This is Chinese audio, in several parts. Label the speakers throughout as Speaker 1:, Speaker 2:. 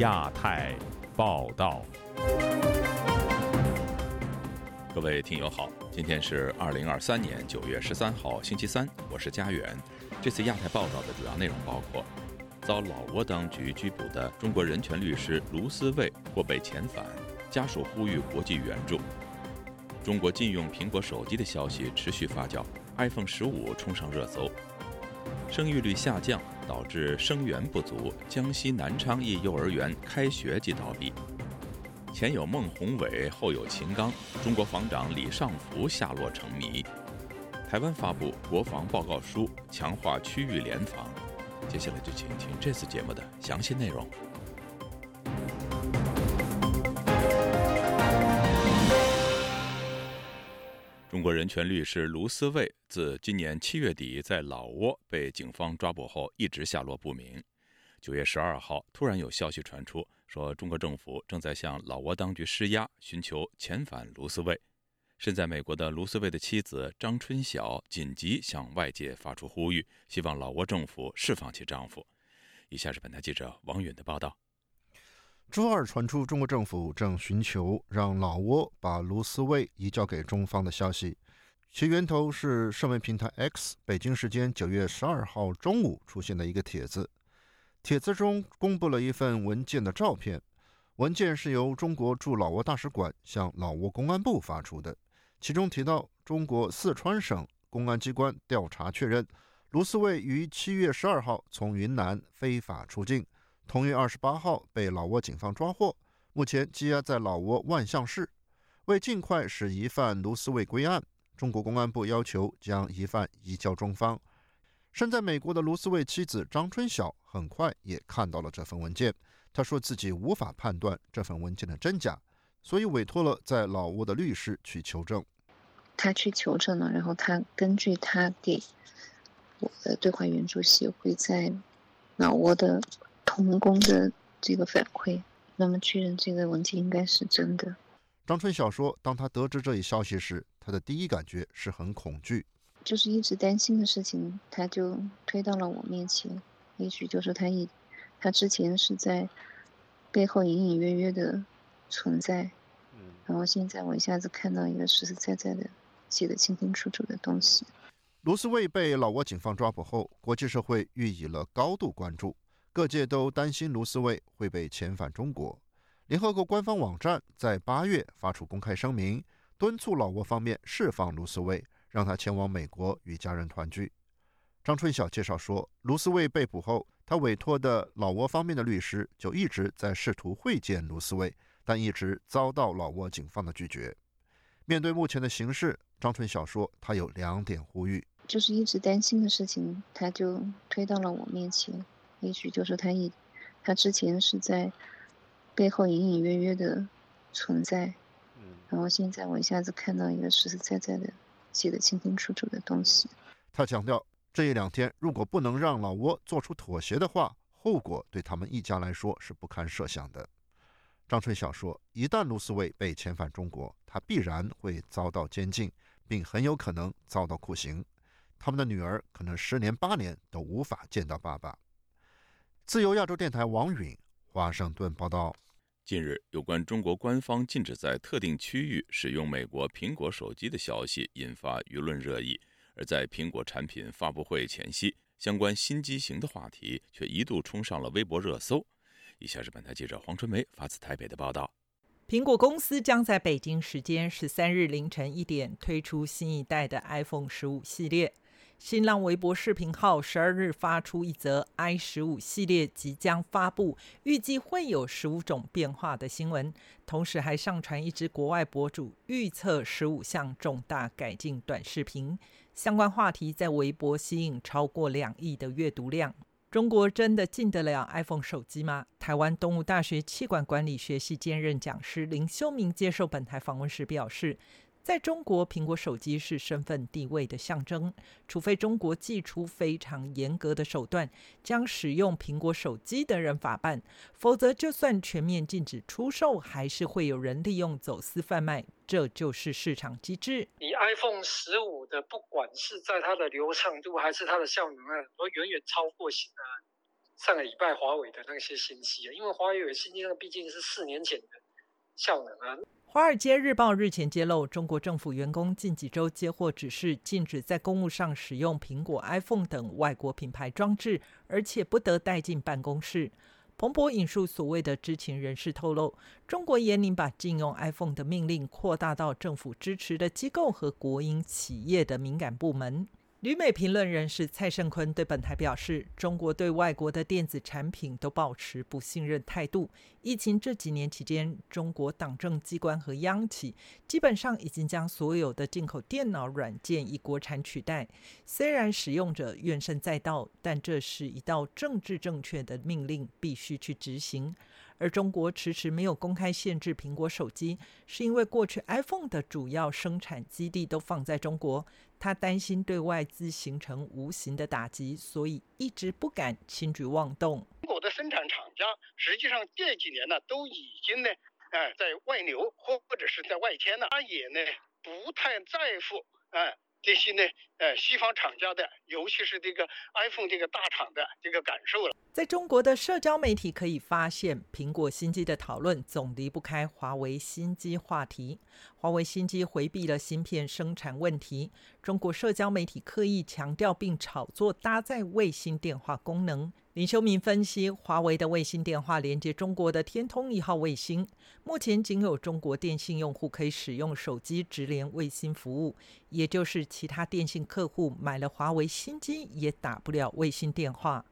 Speaker 1: 亚太报道，各位听友好，今天是二零二三年九月十三号星期三，我是佳远。这次亚太报道的主要内容包括：遭老挝当局拘捕的中国人权律师卢思卫或被遣返，家属呼吁国际援助；中国禁用苹果手机的消息持续发酵，iPhone 十五冲上热搜；生育率下降。导致生源不足，江西南昌一幼儿园开学即倒闭。前有孟宏伟，后有秦刚，中国防长李尚福下落成谜。台湾发布国防报告书，强化区域联防。接下来就请听这次节目的详细内容。中国人权律师卢思卫自今年七月底在老挝被警方抓捕后，一直下落不明。九月十二号，突然有消息传出，说中国政府正在向老挝当局施压，寻求遣返卢思卫。身在美国的卢思卫的妻子张春晓紧急向外界发出呼吁，希望老挝政府释放其丈夫。以下是本台记者王允的报道。
Speaker 2: 周二传出，中国政府正寻求让老挝把卢思卫移交给中方的消息，其源头是社媒平台 X 北京时间九月十二号中午出现的一个帖子。帖子中公布了一份文件的照片，文件是由中国驻老挝大使馆向老挝公安部发出的，其中提到，中国四川省公安机关调查确认，卢思卫于七月十二号从云南非法出境。同月二十八号被老挝警方抓获，目前羁押在老挝万象市。为尽快使疑犯卢思卫归案，中国公安部要求将疑犯移交中方。身在美国的卢思卫妻子张春晓很快也看到了这份文件，她说自己无法判断这份文件的真假，所以委托了在老挝的律师去求证。
Speaker 3: 他去求证了，然后他根据他给我的对华援助协会在老挝的。同工的这个反馈，那么确认这个文件应该是真的。
Speaker 2: 张春晓说，当他得知这一消息时，他的第一感觉是很恐惧，
Speaker 3: 就是一直担心的事情，他就推到了我面前。也许就是他一，他之前是在背后隐隐约约的存在，然后现在我一下子看到一个实实在在的、写的清清楚楚的东西。
Speaker 2: 卢思卫被老挝警方抓捕后，国际社会予以了高度关注。各界都担心卢思卫会被遣返中国。联合国官方网站在八月发出公开声明，敦促老挝方面释放卢思卫，让他前往美国与家人团聚。张春晓介绍说，卢思卫被捕后，他委托的老挝方面的律师就一直在试图会见卢思卫，但一直遭到老挝警方的拒绝。面对目前的形势，张春晓说，他有两点呼吁：
Speaker 3: 就是一直担心的事情，他就推到了我面前。也许就是他一，他之前是在背后隐隐约约的存在，然后现在我一下子看到一个实实在在的、写的清清楚楚的东西。
Speaker 2: 他强调，这一两天如果不能让老挝做出妥协的话，后果对他们一家来说是不堪设想的。张春晓说，一旦卢思卫被遣返中国，他必然会遭到监禁，并很有可能遭到酷刑，他们的女儿可能十年八年都无法见到爸爸。自由亚洲电台王允华盛顿报道：
Speaker 1: 近日，有关中国官方禁止在特定区域使用美国苹果手机的消息引发舆论热议。而在苹果产品发布会前夕，相关新机型的话题却一度冲上了微博热搜。以下是本台记者黄春梅发自台北的报道：
Speaker 4: 苹果公司将在北京时间十三日凌晨一点推出新一代的 iPhone 十五系列。新浪微博视频号十二日发出一则 i 十五系列即将发布，预计会有十五种变化的新闻，同时还上传一支国外博主预测十五项重大改进短视频。相关话题在微博吸引超过两亿的阅读量。中国真的进得了 iPhone 手机吗？台湾东吴大学气管管理学系兼任讲师林修明接受本台访问时表示。在中国，苹果手机是身份地位的象征。除非中国祭出非常严格的手段，将使用苹果手机的人法办，否则就算全面禁止出售，还是会有人利用走私贩卖。这就是市场机制。
Speaker 5: 你 iPhone 十五的，不管是在它的流畅度还是它的效能啊，都远远超过呃上个礼拜华为的那些新机啊，因为华为有新机，那毕竟是四年前的效能啊。
Speaker 4: 《华尔街日报》日前揭露，中国政府员工近几周接获指示，禁止在公务上使用苹果 iPhone 等外国品牌装置，而且不得带进办公室。彭博引述所谓的知情人士透露，中国严令把禁用 iPhone 的命令扩大到政府支持的机构和国营企业的敏感部门。旅美评论人士蔡胜坤对本台表示：“中国对外国的电子产品都保持不信任态度。疫情这几年期间，中国党政机关和央企基本上已经将所有的进口电脑软件以国产取代。虽然使用者怨声载道，但这是一道政治正确的命令，必须去执行。”而中国迟迟没有公开限制苹果手机，是因为过去 iPhone 的主要生产基地都放在中国，他担心对外资形成无形的打击，所以一直不敢轻举妄动。
Speaker 6: 中国的生产厂家实际上这几年呢，都已经呢，哎，在外流或或者是在外迁了，他也呢不太在乎，哎。这些呢，呃，西方厂家的，尤其是这个 iPhone 这个大厂的这个感受了。
Speaker 4: 在中国的社交媒体可以发现，苹果新机的讨论总离不开华为新机话题。华为新机回避了芯片生产问题，中国社交媒体刻意强调并炒作搭载卫星电话功能。林修明分析，华为的卫星电话连接中国的天通一号卫星，目前仅有中国电信用户可以使用手机直连卫星服务，也就是其他电信客户买了华为新机也打不了卫星电话。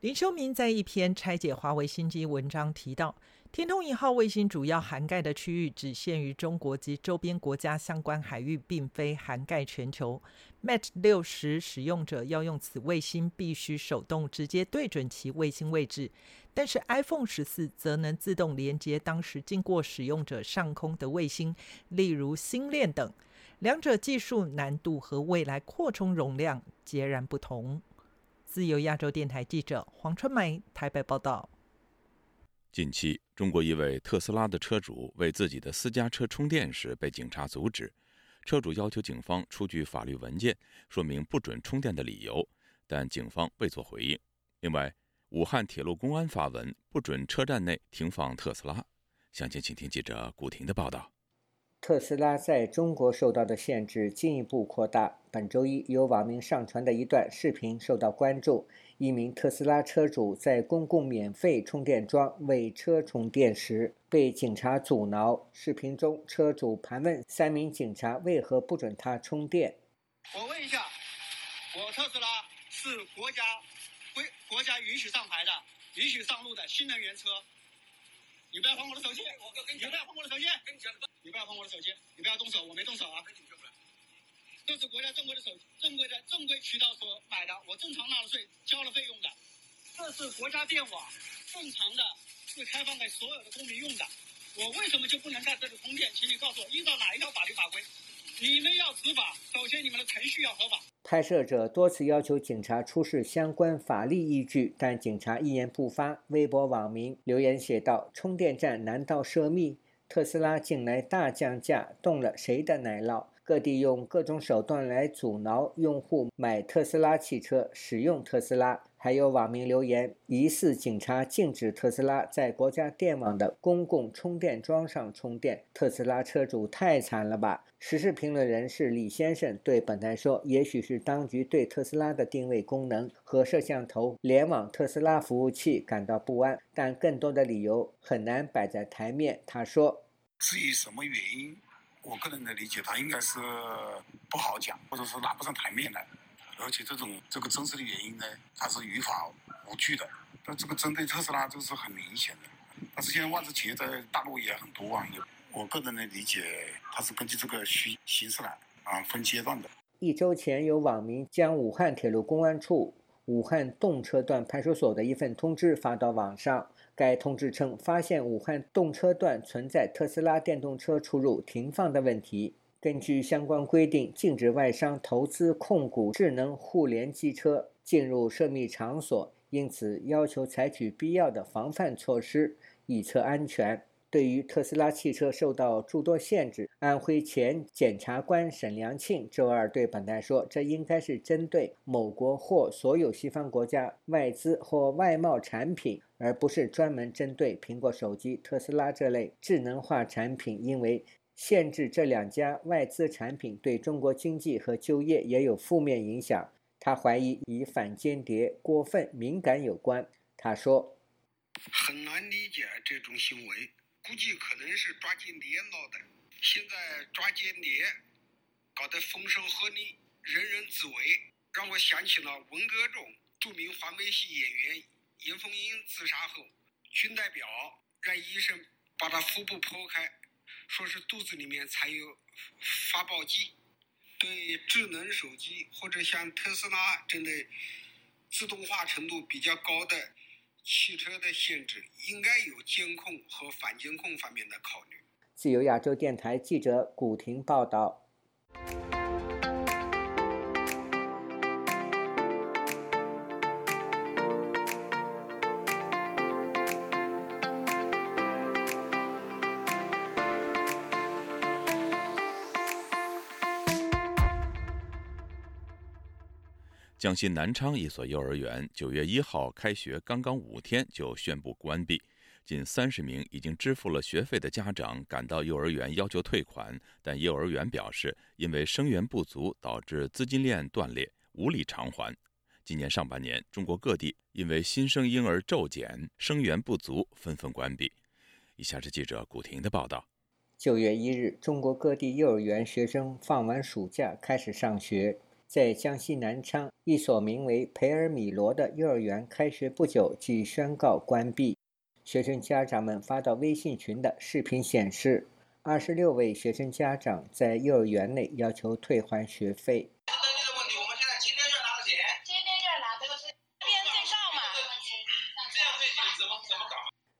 Speaker 4: 林修明在一篇拆解华为新机文章提到。天通一号卫星主要涵盖的区域只限于中国及周边国家相关海域，并非涵盖全球。Mate 六十使用者要用此卫星，必须手动直接对准其卫星位置，但是 iPhone 十四则能自动连接当时经过使用者上空的卫星，例如星链等。两者技术难度和未来扩充容量截然不同。自由亚洲电台记者黄春梅台北报道。
Speaker 1: 近期，中国一位特斯拉的车主为自己的私家车充电时被警察阻止，车主要求警方出具法律文件说明不准充电的理由，但警方未作回应。另外，武汉铁路公安发文不准车站内停放特斯拉。详情，请听记者古婷的报道。
Speaker 7: 特斯拉在中国受到的限制进一步扩大。本周一，有网民上传的一段视频受到关注。一名特斯拉车主在公共免费充电桩为车充电时被警察阻挠。视频中，车主盘问三名警察为何不准他充电。
Speaker 8: 我问一下，我特斯拉是国家规国家允许上牌的、允许上路的新能源车。你不要碰我的手机！你不要碰我的手机！你不要碰我的手机！你不要动手，我没动手啊！这是国家正规的手正规的正规渠道所买的，我正常纳了税，交了费用的。这是国家电网，正常的是开放给所有的公民用的。我为什么就不能在这里充电？请你告诉我，依照哪一条法律法规？你们要执法，首先你们的程序要合法。
Speaker 7: 拍摄者多次要求警察出示相关法律依据，但警察一言不发。微博网民留言写道：“充电站难道涉密？特斯拉近来大降价，动了谁的奶酪？”各地用各种手段来阻挠用户买特斯拉汽车、使用特斯拉。还有网民留言，疑似警察禁止特斯拉在国家电网的公共充电桩上充电。特斯拉车主太惨了吧？时事评论人士李先生对本台说：“也许是当局对特斯拉的定位功能和摄像头联网特斯拉服务器感到不安，但更多的理由很难摆在台面。”他说：“
Speaker 9: 至于什么原因？”我个人的理解，他应该是不好讲，或者是拿不上台面来，而且这种这个真实的原因呢，它是于法无据的。那这个针对特斯拉，这是很明显的。但是现在外资企业在大陆也很多啊，我个人的理解，它是根据这个形形式来啊，分阶段的。
Speaker 7: 一周前，有网民将武汉铁路公安处武汉动车段派出所的一份通知发到网上。该通知称，发现武汉动车段存在特斯拉电动车出入停放的问题。根据相关规定，禁止外商投资控股智能互联机车进入涉密场所，因此要求采取必要的防范措施，以测安全。对于特斯拉汽车受到诸多限制，安徽前检察官沈良庆周二对本台说：“这应该是针对某国或所有西方国家外资或外贸产品，而不是专门针对苹果手机、特斯拉这类智能化产品，因为。”限制这两家外资产品对中国经济和就业也有负面影响。他怀疑与反间谍过分敏感有关。他说：“
Speaker 10: 很难理解这种行为，估计可能是抓间谍闹的。现在抓间谍搞得风声鹤唳，人人自危，让我想起了文革中著名黄梅戏演员严凤英自杀后，军代表让医生把她腹部剖开。”说是肚子里面藏有发报机，对智能手机或者像特斯拉这类自动化程度比较高的汽车的限制，应该有监控和反监控方面的考虑。
Speaker 7: 自由亚洲电台记者古婷报道。
Speaker 1: 江西南昌一所幼儿园九月一号开学刚刚五天就宣布关闭，近三十名已经支付了学费的家长赶到幼儿园要求退款，但幼儿园表示因为生源不足导致资金链断裂，无力偿还。今年上半年，中国各地因为新生婴儿骤减，生源不足，纷纷关闭。以下是记者古婷的报道：
Speaker 7: 九月一日，中国各地幼儿园学生放完暑假开始上学。在江西南昌，一所名为培尔米罗的幼儿园开学不久即宣告关闭。学生家长们发到微信群的视频显示，二十六位学生家长在幼儿园内要求退还学费。
Speaker 8: 登记的问题，我们现在今天就拿的钱，今天就拿这个嘛？这样事情怎么怎么搞？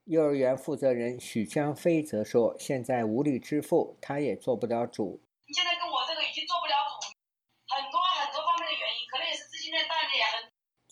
Speaker 7: 幼儿园负责人许江飞则说：“现在无力支付，他也做不了主。”
Speaker 8: 你现在跟我这个已经做不了主，很多。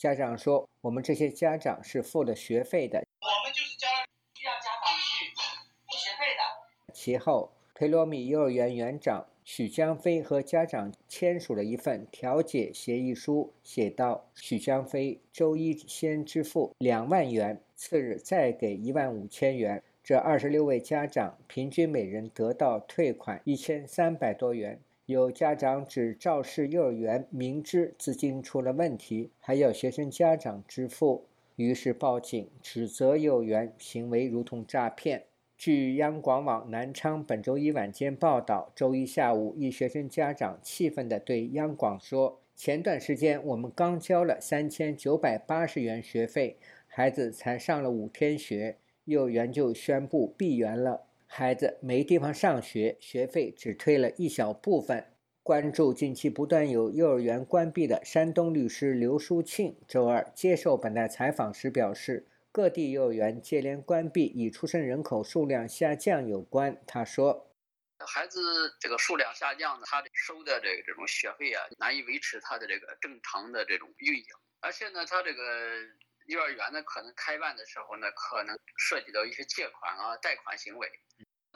Speaker 7: 家长说：“我们这些家长是付了学费的，
Speaker 8: 我们就是教需要家长去付学费的。”
Speaker 7: 其后，培罗米幼儿园园长许江飞和家长签署了一份调解协议书，写道：“许江飞周一先支付两万元，次日再给一万五千元，这二十六位家长平均每人得到退款一千三百多元。”有家长指肇事幼儿园明知资金出了问题，还要学生家长支付，于是报警指责幼儿园行为如同诈骗。据央广网南昌本周一晚间报道，周一下午，一学生家长气愤地对央广说：“前段时间我们刚交了三千九百八十元学费，孩子才上了五天学，幼儿园就宣布闭园了。”孩子没地方上学，学费只退了一小部分。关注近期不断有幼儿园关闭的山东律师刘淑庆，周二接受本台采访时表示，各地幼儿园接连关闭与出生人口数量下降有关。他说：“
Speaker 11: 孩子这个数量下降呢，他收的这个这种学费啊，难以维持他的这个正常的这种运营，而且呢，他这个。”幼儿园呢，可能开办的时候呢，可能涉及到一些借款啊、贷款行为，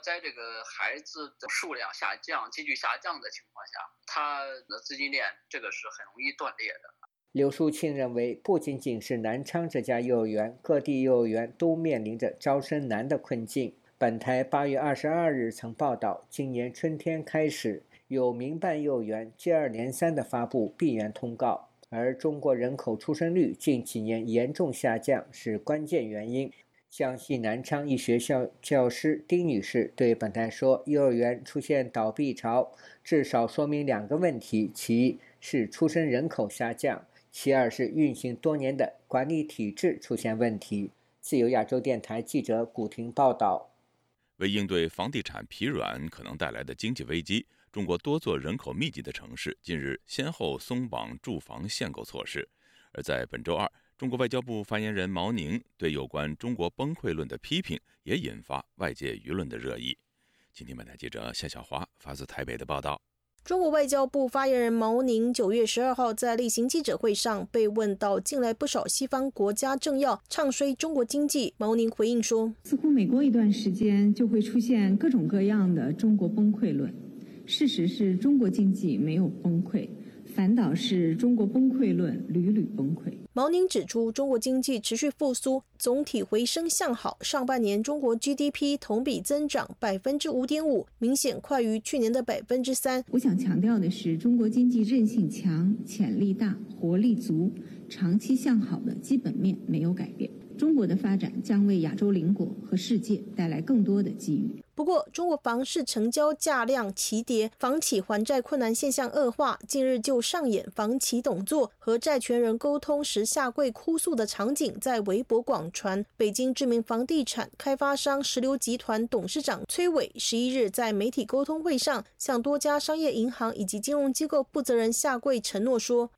Speaker 11: 在这个孩子的数量下降、急剧下降的情况下，他的资金链这个是很容易断裂的。
Speaker 7: 刘淑清认为，不仅仅是南昌这家幼儿园，各地幼儿园都面临着招生难的困境。本台八月二十二日曾报道，今年春天开始，有民办幼儿园接二连三地发布闭园通告。而中国人口出生率近几年严重下降是关键原因。江西南昌一学校教师丁女士对本台说：“幼儿园出现倒闭潮，至少说明两个问题：其一是出生人口下降，其二是运行多年的管理体制出现问题。”自由亚洲电台记者古婷报道。
Speaker 1: 为应对房地产疲软可能带来的经济危机。中国多座人口密集的城市近日先后松绑住房限购措施，而在本周二，中国外交部发言人毛宁对有关中国崩溃论的批评也引发外界舆论的热议。今天，本台记者夏小华发自台北的报道。
Speaker 12: 中国外交部发言人毛宁九月十二号在例行记者会上被问到，近来不少西方国家政要唱衰中国经济，毛宁回应说：“
Speaker 13: 似乎每过一段时间就会出现各种各样的中国崩溃论，事实是中国经济没有崩溃。”反倒是中国崩溃论屡屡崩溃。
Speaker 12: 毛宁指出，中国经济持续复苏，总体回升向好。上半年中国 GDP 同比增长百分之五点五，明显快于去年的百分之三。
Speaker 13: 我想强调的是，中国经济韧性强、潜力大、活力足，长期向好的基本面没有改变。中国的发展将为亚洲邻国和世界带来更多的机遇。
Speaker 12: 不过，中国房市成交价量齐跌，房企还债困难现象恶化。近日就上演房企董座和债权人沟通时下跪哭诉的场景在微博广传。北京知名房地产开发商石榴集团董事长崔伟十一日在媒体沟通会上向多家商业银行以及金融机构负责人下跪承诺说。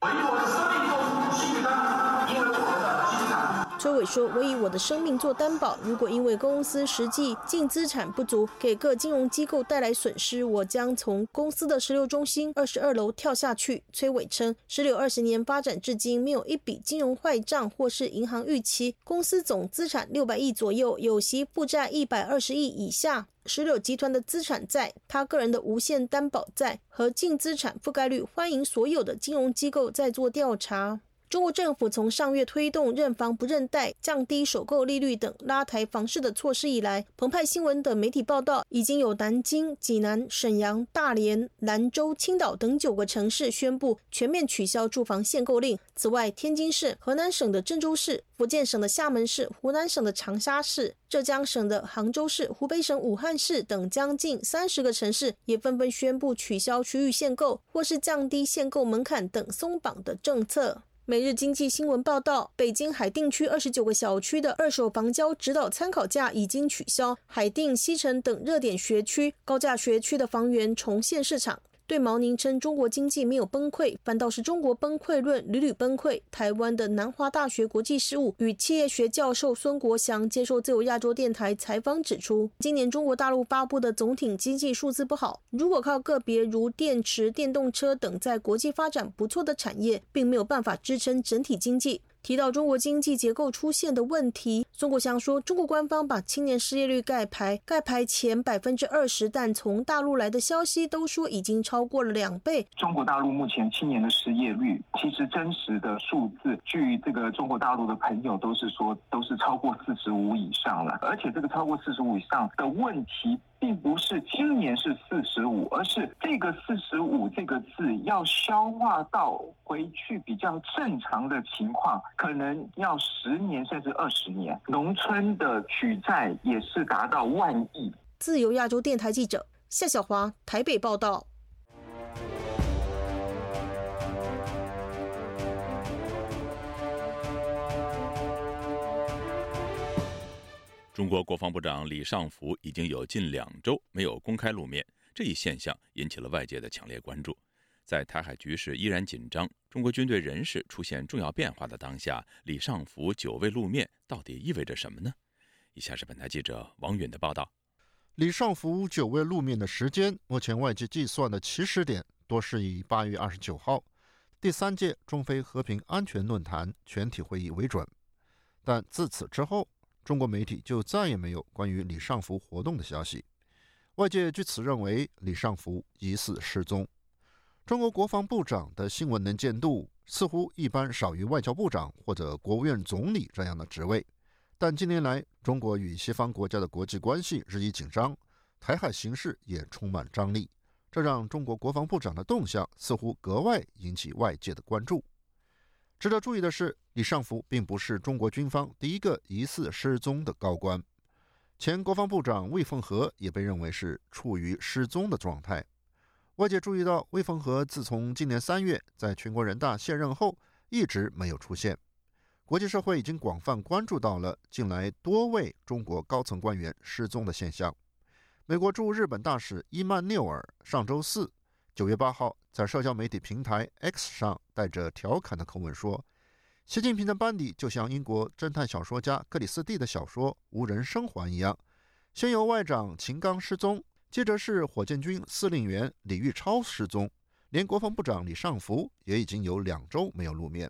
Speaker 12: 崔伟说：“我以我的生命做担保，如果因为公司实际净资产不足，给各金融机构带来损失，我将从公司的石榴中心二十二楼跳下去。”崔伟称，石榴二十年发展至今，没有一笔金融坏账或是银行逾期，公司总资产六百亿左右，有息负债一百二十亿以下。石榴集团的资产债、他个人的无限担保债和净资产覆盖率，欢迎所有的金融机构在做调查。中国政府从上月推动认房不认贷、降低首购利率等拉抬房市的措施以来，澎湃新闻等媒体报道，已经有南京、济南、沈阳、大连、兰州、青岛等九个城市宣布全面取消住房限购令。此外，天津市、河南省的郑州市、福建省的厦门市、湖南省的长沙市、浙江省的杭州市、湖北省武汉市等将近三十个城市，也纷纷宣布取消区域限购或是降低限购门槛等松绑的政策。每日经济新闻报道，北京海淀区二十九个小区的二手房交指导参考价已经取消，海淀、西城等热点学区高价学区的房源重现市场。对毛宁称中国经济没有崩溃，反倒是中国崩溃论屡屡崩溃。台湾的南华大学国际事务与企业学教授孙国祥接受自由亚洲电台采访指出，今年中国大陆发布的总体经济数字不好，如果靠个别如电池、电动车等在国际发展不错的产业，并没有办法支撑整体经济。提到中国经济结构出现的问题，孙国祥说，中国官方把青年失业率盖牌，盖牌前百分之二十，但从大陆来的消息都说已经超过了两倍。
Speaker 14: 中国大陆目前青年的失业率，其实真实的数字，据这个中国大陆的朋友都是说，都是超过四十五以上了，而且这个超过四十五以上的问题。并不是今年是四十五，而是这个四十五这个字要消化到回去比较正常的情况，可能要十年甚至二十年。农村的举债也是达到万亿。
Speaker 12: 自由亚洲电台记者夏小华台北报道。
Speaker 1: 中国国防部长李尚福已经有近两周没有公开露面，这一现象引起了外界的强烈关注。在台海局势依然紧张、中国军队人事出现重要变化的当下，李尚福久未露面，到底意味着什么呢？以下是本台记者王允的报道。
Speaker 2: 李尚福久未露面的时间，目前外界计算的起始点多是以八月二十九号第三届中非和平安全论坛全体会议为准，但自此之后。中国媒体就再也没有关于李尚福活动的消息，外界据此认为李尚福疑似失踪。中国国防部长的新闻能见度似乎一般少于外交部长或者国务院总理这样的职位，但近年来中国与西方国家的国际关系日益紧张，台海形势也充满张力，这让中国国防部长的动向似乎格外引起外界的关注。值得注意的是，李尚福并不是中国军方第一个疑似失踪的高官。前国防部长魏凤和也被认为是处于失踪的状态。外界注意到，魏凤和自从今年三月在全国人大卸任后，一直没有出现。国际社会已经广泛关注到了近来多位中国高层官员失踪的现象。美国驻日本大使伊曼纽尔上周四。九月八号，在社交媒体平台 X 上带着调侃的口吻说：“习近平的班底就像英国侦探小说家克里斯蒂的小说《无人生还》一样，先由外长秦刚失踪，接着是火箭军司令员李玉超失踪，连国防部长李尚福也已经有两周没有露面。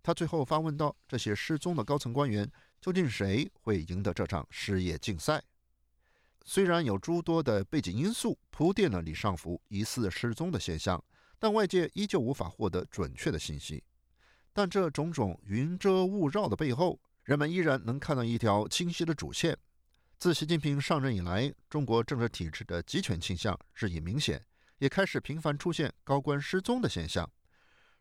Speaker 2: 他最后发问到：这些失踪的高层官员，究竟谁会赢得这场失业竞赛？虽然有诸多的背景因素铺垫了李尚福疑似失踪的现象，但外界依旧无法获得准确的信息。但这种种云遮雾绕的背后，人们依然能看到一条清晰的主线。自习近平上任以来，中国政治体制的集权倾向日益明显，也开始频繁出现高官失踪的现象。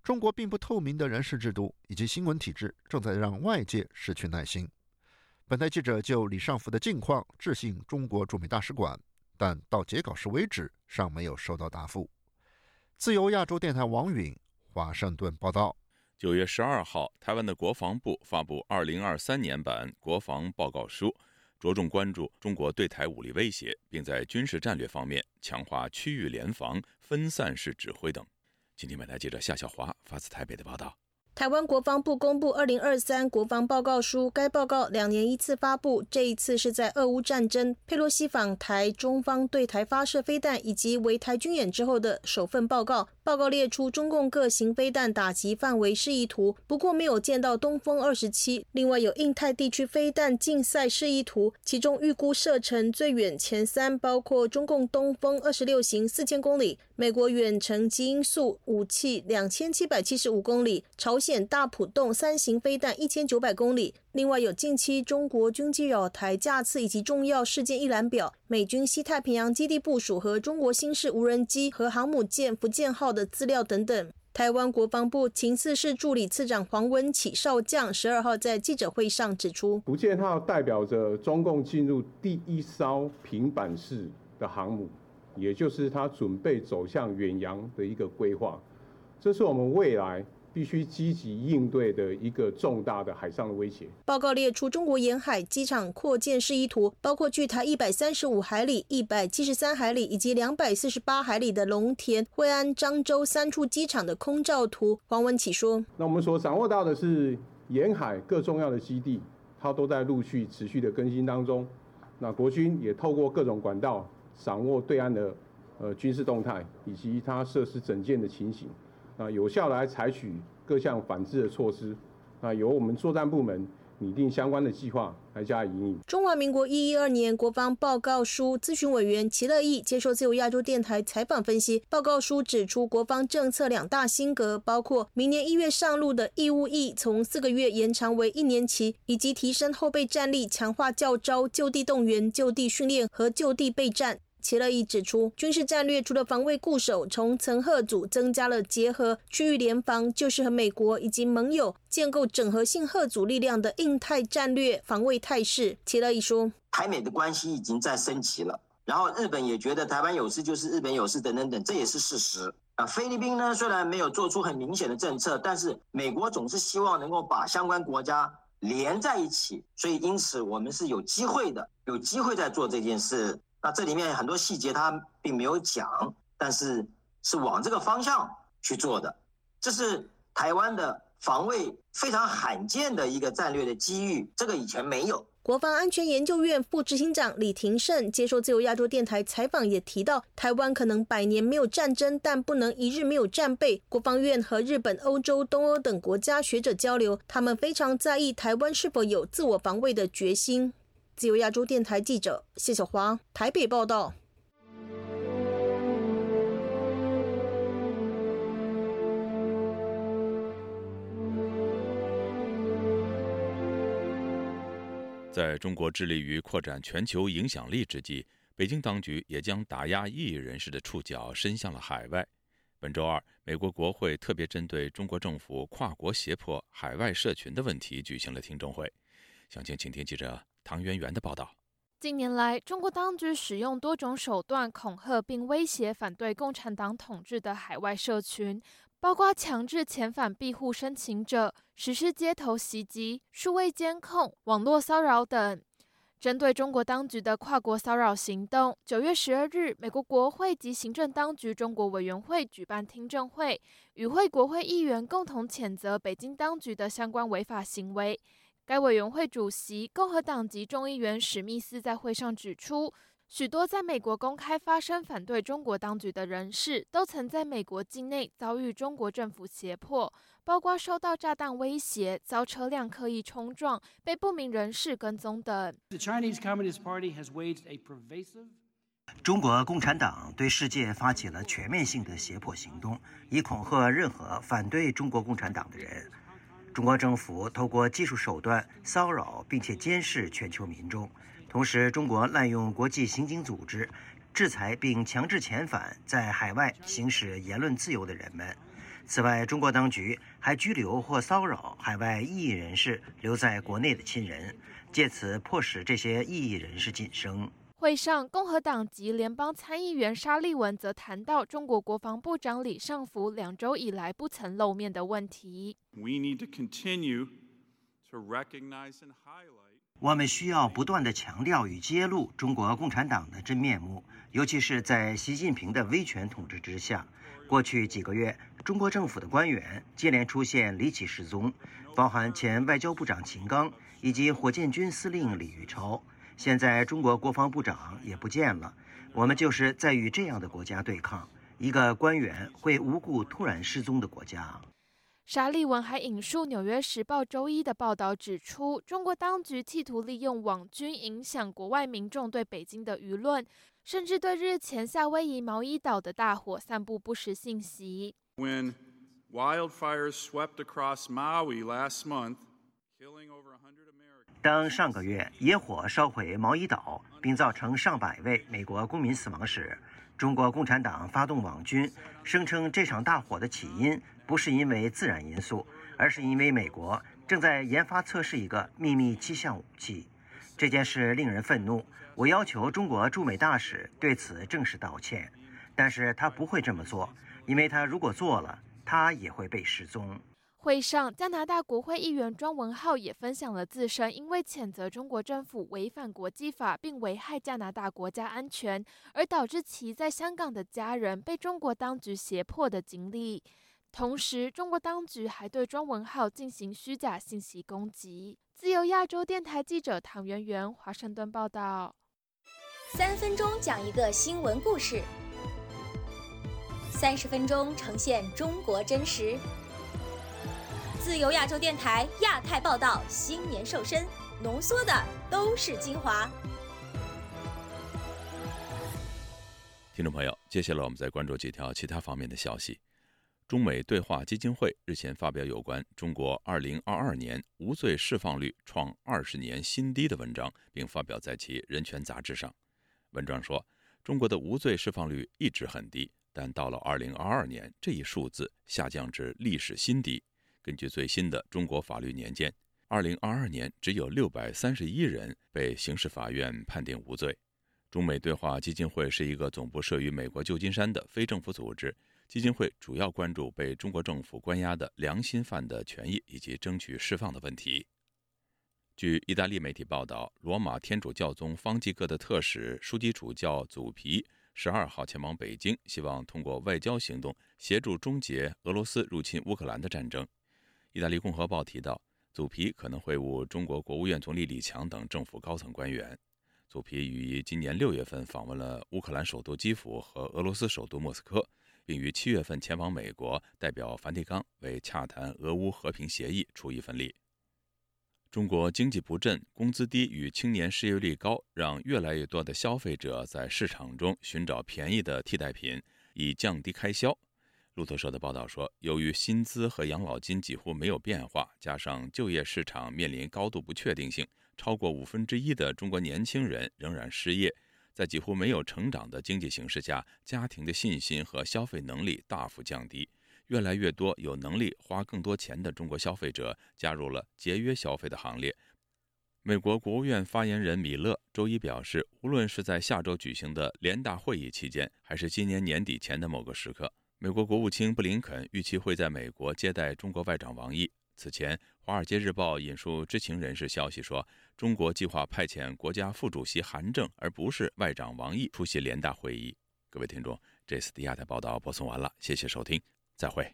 Speaker 2: 中国并不透明的人事制度以及新闻体制，正在让外界失去耐心。本台记者就李尚福的近况致信中国驻美大使馆，但到截稿时为止尚没有收到答复。自由亚洲电台王允华盛顿报道。
Speaker 1: 九月十二号，台湾的国防部发布二零二三年版国防报告书。着重关注中国对台武力威胁，并在军事战略方面强化区域联防、分散式指挥等。今天，本台记者夏小华发自台北的报道。
Speaker 12: 台湾国防部公布二零二三国防报告书，该报告两年一次发布，这一次是在俄乌战争、佩洛西访台、中方对台发射飞弹以及围台军演之后的首份报告。报告列出中共各型飞弹打击范围示意图，不过没有见到东风二十七。另外有印太地区飞弹竞赛示意图，其中预估射程最远前三包括中共东风二十六型四千公里，美国远程基因素武器两千七百七十五公里，朝鲜大浦洞三型飞弹一千九百公里。另外有近期中国军机扰台架次以及重要事件一览表，美军西太平洋基地部署和中国新式无人机和航母舰福建号的资料等等。台湾国防部情次室助理次长黄文启少将十二号在记者会上指出，
Speaker 15: 福建号代表着中共进入第一艘平板式的航母，也就是它准备走向远洋的一个规划，这是我们未来。必须积极应对的一个重大的海上的威胁。
Speaker 12: 报告列出中国沿海机场扩建示意图，包括距台一百三十五海里、一百七十三海里以及两百四十八海里的龙田、惠安、漳州三处机场的空照图。黄文启说：“
Speaker 15: 那我们所掌握到的是沿海各重要的基地，它都在陆续持续的更新当中。那国军也透过各种管道掌握对岸的呃军事动态以及它设施整建的情形。”啊，有效来采取各项反制的措施，啊，由我们作战部门拟定相关的计划来加以引领。
Speaker 12: 中华民国一一二年国防报告书咨询委员齐乐义接受自由亚洲电台采访分析，报告书指出国防政策两大新格，包括明年一月上路的义务役从四个月延长为一年期，以及提升后备战力，强化教招、就地动员、就地训练和就地备战。齐乐意指出，军事战略除了防卫固守，从层贺组增加了结合区域联防，就是和美国以及盟友建构整合性贺组力量的印太战略防卫态势。齐乐意说，
Speaker 16: 台美的关系已经在升级了，然后日本也觉得台湾有事就是日本有事等等等，这也是事实啊。菲律宾呢，虽然没有做出很明显的政策，但是美国总是希望能够把相关国家连在一起，所以因此我们是有机会的，有机会在做这件事。那这里面很多细节他并没有讲，但是是往这个方向去做的，这是台湾的防卫非常罕见的一个战略的机遇，这个以前没有。
Speaker 12: 国防安全研究院副执行长李廷胜接受自由亚洲电台采访也提到，台湾可能百年没有战争，但不能一日没有战备。国防院和日本、欧洲、东欧等国家学者交流，他们非常在意台湾是否有自我防卫的决心。自由亚洲电台记者谢小华台北报道。
Speaker 1: 在中国致力于扩展全球影响力之际，北京当局也将打压异议人士的触角伸向了海外。本周二，美国国会特别针对中国政府跨国胁迫海外社群的问题举行了听证会。详情，请听记者。唐媛媛的报道：
Speaker 17: 近年来，中国当局使用多种手段恐吓并威胁反对共产党统治的海外社群，包括强制遣返庇护申请者、实施街头袭击、数位监控、网络骚扰等。针对中国当局的跨国骚扰行动，九月十二日，美国国会及行政当局中国委员会举办听证会，与会国会议员共同谴责北京当局的相关违法行为。该委员会主席共和党籍众议员史密斯在会上指出，许多在美国公开发声反对中国当局的人士，都曾在美国境内遭遇中国政府胁迫，包括受到炸弹威胁、遭车辆刻意冲撞、被不明人士跟踪等。
Speaker 18: 中国共产党对世界发起了全面性的胁迫行动，以恐吓任何反对中国共产党的人。中国政府透过技术手段骚扰并且监视全球民众。同时，中国滥用国际刑警组织，制裁并强制遣返在海外行使言论自由的人们。此外，中国当局还拘留或骚扰海外异议人士留在国内的亲人，借此迫使这些异议人士晋升。
Speaker 17: 会上，共和党籍联邦参议员沙利文则谈到中国国防部长李尚福两周以来不曾露面的问题。
Speaker 19: We need to continue to recognize and highlight.
Speaker 18: 我们需要不断的强调与揭露中国共产党的真面目，尤其是在习近平的威权统治之下。过去几个月，中国政府的官员接连出现离奇失踪，包含前外交部长秦刚以及火箭军司令李玉超。现在，中国国防部长也不见了。我们就是在与这样的国家对抗，一个官员会无故突然失踪的国家。
Speaker 17: 沙利文还引述《纽约时报》周一的报道，指出中国当局企图利用网军影响国外民众对北京的舆论，甚至对日前夏威夷毛伊岛的大火散布不实信息。
Speaker 19: When wildfires swept across Maui last month,
Speaker 18: 当上个月野火烧毁毛伊岛，并造成上百位美国公民死亡时，中国共产党发动网军，声称这场大火的起因。不是因为自然因素，而是因为美国正在研发测试一个秘密气象武器。这件事令人愤怒。我要求中国驻美大使对此正式道歉，但是他不会这么做，因为他如果做了，他也会被失踪。
Speaker 17: 会上，加拿大国会议员庄文浩也分享了自身因为谴责中国政府违反国际法并危害加拿大国家安全，而导致其在香港的家人被中国当局胁迫的经历。同时，中国当局还对庄文浩进行虚假信息攻击。自由亚洲电台记者唐媛媛华盛顿报道。
Speaker 20: 三分钟讲一个新闻故事，三十分钟呈现中国真实。自由亚洲电台亚太报道新年瘦身，浓缩的都是精华。
Speaker 1: 听众朋友，接下来我们再关注几条其他方面的消息。中美对话基金会日前发表有关中国2022年无罪释放率创二十年新低的文章，并发表在其人权杂志上。文章说，中国的无罪释放率一直很低，但到了2022年，这一数字下降至历史新低。根据最新的中国法律年鉴，2022年只有631人被刑事法院判定无罪。中美对话基金会是一个总部设于美国旧金山的非政府组织。基金会主要关注被中国政府关押的良心犯的权益以及争取释放的问题。据意大利媒体报道，罗马天主教宗方济各的特使枢机主教祖皮十二号前往北京，希望通过外交行动协助终结俄罗斯入侵乌克兰的战争。意大利共和报提到，祖皮可能会晤中国国务院总理李强等政府高层官员。祖皮于今年六月份访问了乌克兰首都基辅和俄罗斯首都莫斯科。并于七月份前往美国，代表梵蒂冈为洽谈俄乌和平协议出一份力。中国经济不振、工资低与青年失业率高，让越来越多的消费者在市场中寻找便宜的替代品，以降低开销。路透社的报道说，由于薪资和养老金几乎没有变化，加上就业市场面临高度不确定性，超过五分之一的中国年轻人仍然失业。在几乎没有成长的经济形势下，家庭的信心和消费能力大幅降低。越来越多有能力花更多钱的中国消费者加入了节约消费的行列。美国国务院发言人米勒周一表示，无论是在下周举行的联大会议期间，还是今年年底前的某个时刻，美国国务卿布林肯预期会在美国接待中国外长王毅。此前，《华尔街日报》引述知情人士消息说。中国计划派遣国家副主席韩正，而不是外长王毅出席联大会议。各位听众，这次的亚太报道播送完了，谢谢收听，再会。